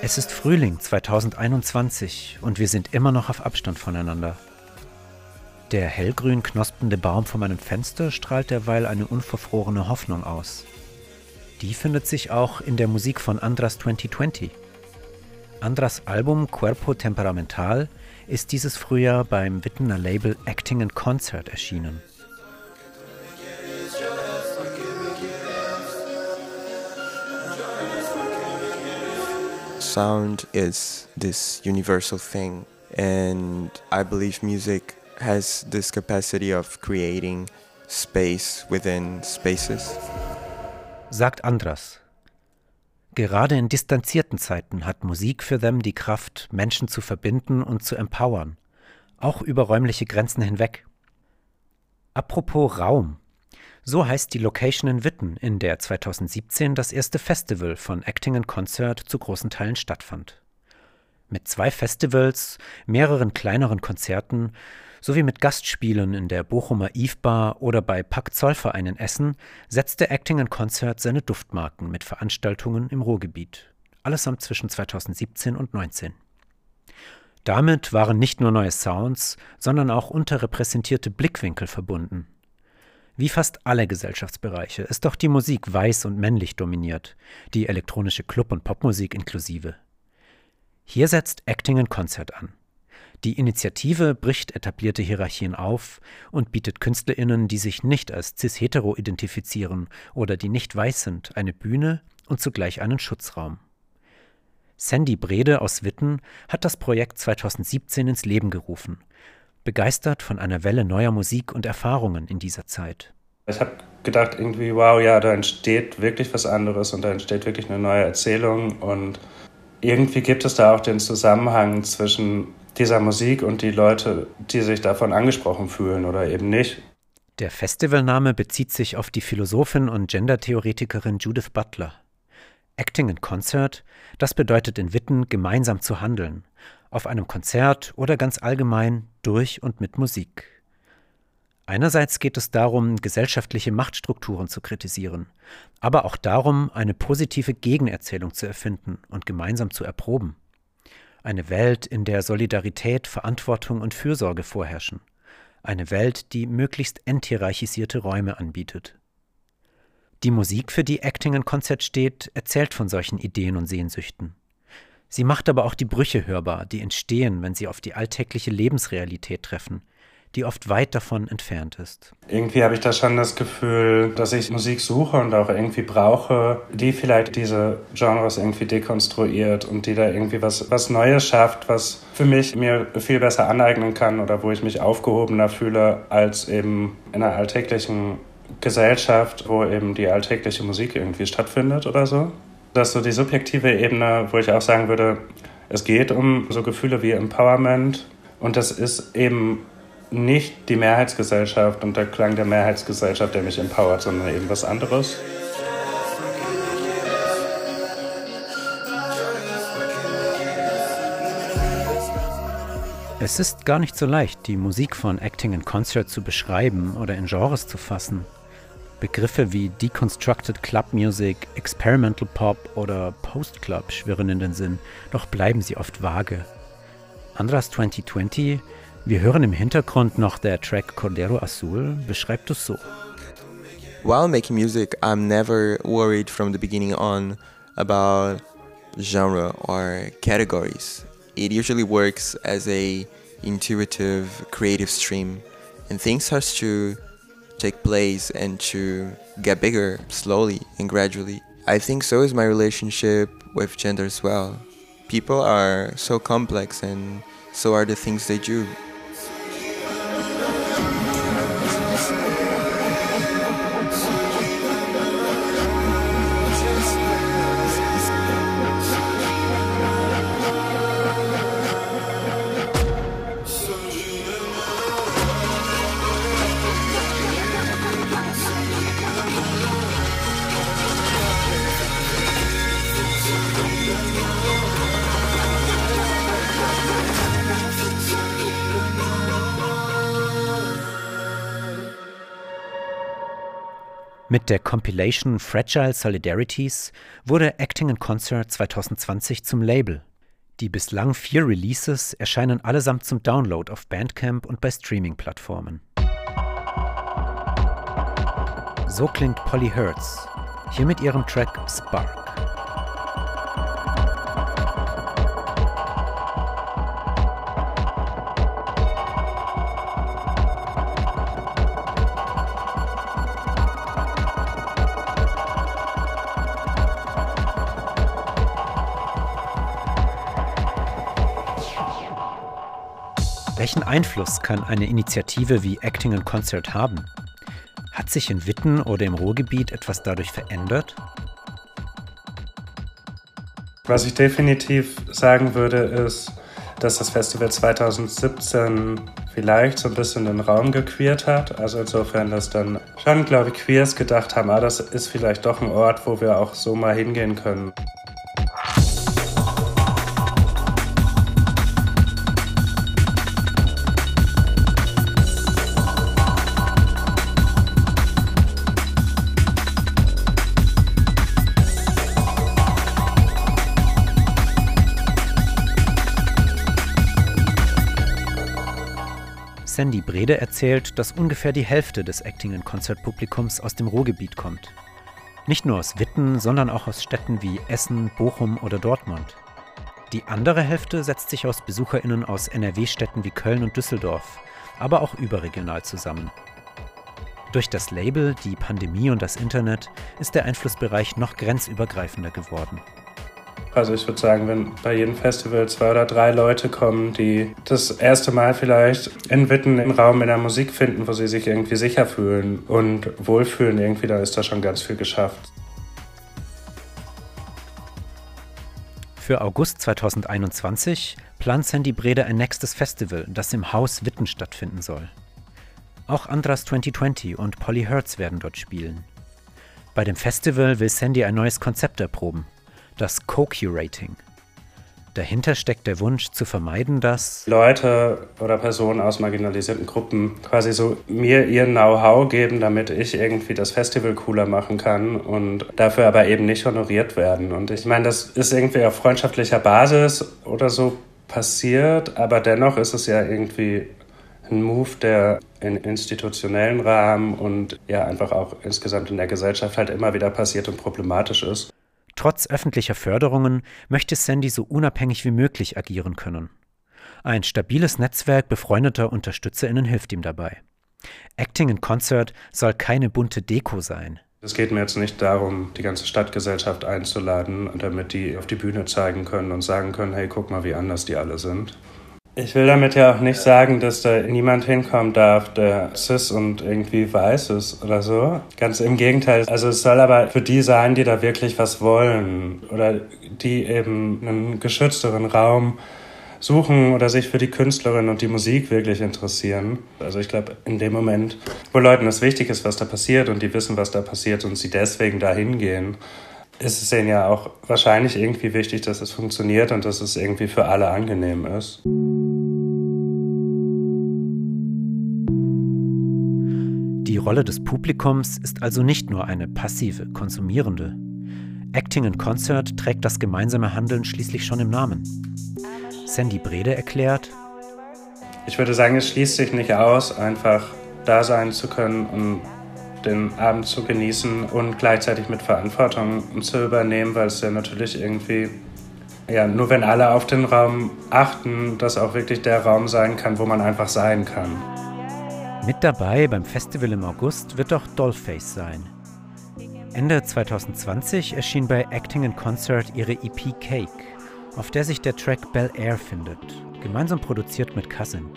Es ist Frühling 2021 und wir sind immer noch auf Abstand voneinander. Der hellgrün knospende Baum vor meinem Fenster strahlt derweil eine unverfrorene Hoffnung aus. Die findet sich auch in der Musik von Andras 2020. Andras Album Cuerpo Temperamental ist dieses Frühjahr beim Wittener Label Acting and Concert erschienen. Sound is this universal thing, and I believe music has this capacity of creating space within spaces. Sagt Andras. Gerade in distanzierten Zeiten hat Musik für them die Kraft, Menschen zu verbinden und zu empowern, auch über räumliche Grenzen hinweg. Apropos Raum. So heißt die Location in Witten, in der 2017 das erste Festival von Acting and Concert zu großen Teilen stattfand. Mit zwei Festivals, mehreren kleineren Konzerten sowie mit Gastspielen in der Bochumer Eve Bar oder bei Pack Zollverein in Essen setzte Acting and Concert seine Duftmarken mit Veranstaltungen im Ruhrgebiet. Allesamt zwischen 2017 und 2019. Damit waren nicht nur neue Sounds, sondern auch unterrepräsentierte Blickwinkel verbunden. Wie fast alle Gesellschaftsbereiche ist doch die Musik weiß und männlich dominiert, die elektronische Club- und Popmusik inklusive. Hier setzt Acting in Concert an. Die Initiative bricht etablierte Hierarchien auf und bietet KünstlerInnen, die sich nicht als cis-hetero identifizieren oder die nicht weiß sind, eine Bühne und zugleich einen Schutzraum. Sandy Brede aus Witten hat das Projekt 2017 ins Leben gerufen begeistert von einer Welle neuer Musik und Erfahrungen in dieser Zeit. Ich habe gedacht, irgendwie, wow, ja, da entsteht wirklich was anderes und da entsteht wirklich eine neue Erzählung und irgendwie gibt es da auch den Zusammenhang zwischen dieser Musik und die Leute, die sich davon angesprochen fühlen oder eben nicht. Der Festivalname bezieht sich auf die Philosophin und Gendertheoretikerin Judith Butler. Acting in Concert, das bedeutet in Witten gemeinsam zu handeln, auf einem Konzert oder ganz allgemein durch und mit Musik. Einerseits geht es darum, gesellschaftliche Machtstrukturen zu kritisieren, aber auch darum, eine positive Gegenerzählung zu erfinden und gemeinsam zu erproben. Eine Welt, in der Solidarität, Verantwortung und Fürsorge vorherrschen. Eine Welt, die möglichst enthierarchisierte Räume anbietet. Die Musik, für die Acting in Konzert steht, erzählt von solchen Ideen und Sehnsüchten. Sie macht aber auch die Brüche hörbar, die entstehen, wenn sie auf die alltägliche Lebensrealität treffen, die oft weit davon entfernt ist. Irgendwie habe ich da schon das Gefühl, dass ich Musik suche und auch irgendwie brauche, die vielleicht diese Genres irgendwie dekonstruiert und die da irgendwie was, was Neues schafft, was für mich mir viel besser aneignen kann oder wo ich mich aufgehobener fühle als eben in einer alltäglichen Gesellschaft, wo eben die alltägliche Musik irgendwie stattfindet oder so. Das ist so die subjektive Ebene, wo ich auch sagen würde, es geht um so Gefühle wie Empowerment und das ist eben nicht die Mehrheitsgesellschaft und der Klang der Mehrheitsgesellschaft, der mich empowert, sondern eben was anderes. Es ist gar nicht so leicht, die Musik von Acting in Concert zu beschreiben oder in Genres zu fassen. Begriffe wie Deconstructed Club Music, Experimental Pop oder Post Club schwirren in den Sinn, doch bleiben sie oft vage. Andras 2020, wir hören im Hintergrund noch der Track Cordero Azul, beschreibt es so. While making music, I'm never worried from the beginning on about genre or categories. It usually works as a intuitive creative stream and things starts to take place and to get bigger slowly and gradually. I think so is my relationship with gender as well. People are so complex and so are the things they do. Mit der Compilation Fragile Solidarities wurde Acting in Concert 2020 zum Label. Die bislang vier Releases erscheinen allesamt zum Download auf Bandcamp und bei Streaming-Plattformen. So klingt Polly Hertz, hier mit ihrem Track Spark. Welchen Einfluss kann eine Initiative wie Acting in Concert haben? Hat sich in Witten oder im Ruhrgebiet etwas dadurch verändert? Was ich definitiv sagen würde, ist, dass das Festival 2017 vielleicht so ein bisschen den Raum gequeert hat. Also insofern, dass dann schon, glaube ich, Queers gedacht haben, ah, das ist vielleicht doch ein Ort, wo wir auch so mal hingehen können. Sandy Brede erzählt, dass ungefähr die Hälfte des Acting in Concert Publikums aus dem Ruhrgebiet kommt. Nicht nur aus Witten, sondern auch aus Städten wie Essen, Bochum oder Dortmund. Die andere Hälfte setzt sich aus BesucherInnen aus NRW-Städten wie Köln und Düsseldorf, aber auch überregional zusammen. Durch das Label, die Pandemie und das Internet ist der Einflussbereich noch grenzübergreifender geworden. Also ich würde sagen, wenn bei jedem Festival zwei oder drei Leute kommen, die das erste Mal vielleicht in Witten im Raum in der Musik finden, wo sie sich irgendwie sicher fühlen und wohlfühlen irgendwie, da ist da schon ganz viel geschafft. Für August 2021 plant Sandy Brede ein nächstes Festival, das im Haus Witten stattfinden soll. Auch Andras 2020 und Polly Hertz werden dort spielen. Bei dem Festival will Sandy ein neues Konzept erproben, das Co-Curating. Dahinter steckt der Wunsch zu vermeiden, dass Leute oder Personen aus marginalisierten Gruppen quasi so mir ihr Know-how geben, damit ich irgendwie das Festival cooler machen kann und dafür aber eben nicht honoriert werden. Und ich meine, das ist irgendwie auf freundschaftlicher Basis oder so passiert, aber dennoch ist es ja irgendwie ein Move, der in institutionellen Rahmen und ja einfach auch insgesamt in der Gesellschaft halt immer wieder passiert und problematisch ist. Trotz öffentlicher Förderungen möchte Sandy so unabhängig wie möglich agieren können. Ein stabiles Netzwerk befreundeter UnterstützerInnen hilft ihm dabei. Acting in Concert soll keine bunte Deko sein. Es geht mir jetzt nicht darum, die ganze Stadtgesellschaft einzuladen, damit die auf die Bühne zeigen können und sagen können, hey, guck mal, wie anders die alle sind. Ich will damit ja auch nicht sagen, dass da niemand hinkommen darf, der cis und irgendwie weiß ist oder so. Ganz im Gegenteil. Also es soll aber für die sein, die da wirklich was wollen oder die eben einen geschützteren Raum suchen oder sich für die Künstlerin und die Musik wirklich interessieren. Also ich glaube, in dem Moment, wo Leuten es wichtig ist, was da passiert und die wissen, was da passiert und sie deswegen da hingehen, ist es denen ja auch wahrscheinlich irgendwie wichtig, dass es funktioniert und dass es irgendwie für alle angenehm ist. Die Rolle des Publikums ist also nicht nur eine passive, konsumierende. Acting in Concert trägt das gemeinsame Handeln schließlich schon im Namen. Sandy Brede erklärt, ich würde sagen, es schließt sich nicht aus, einfach da sein zu können und den Abend zu genießen und gleichzeitig mit Verantwortung zu übernehmen, weil es ja natürlich irgendwie, ja, nur wenn alle auf den Raum achten, das auch wirklich der Raum sein kann, wo man einfach sein kann. Mit dabei beim Festival im August wird auch Dollface sein. Ende 2020 erschien bei Acting in Concert ihre EP Cake, auf der sich der Track Bel Air findet, gemeinsam produziert mit Cousin.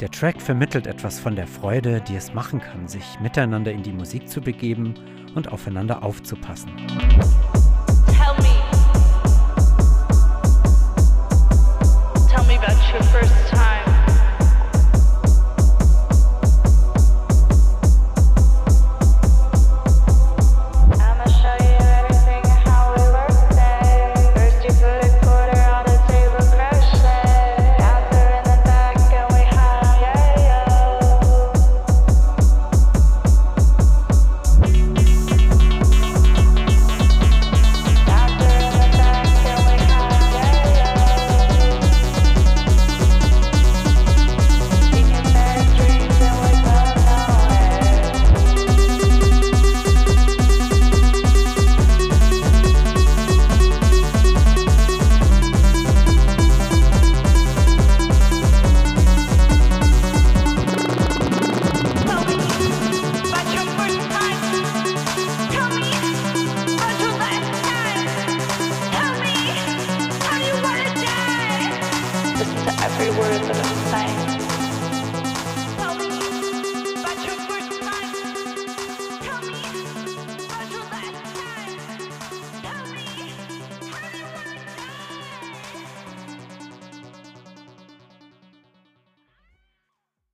Der Track vermittelt etwas von der Freude, die es machen kann, sich miteinander in die Musik zu begeben und aufeinander aufzupassen.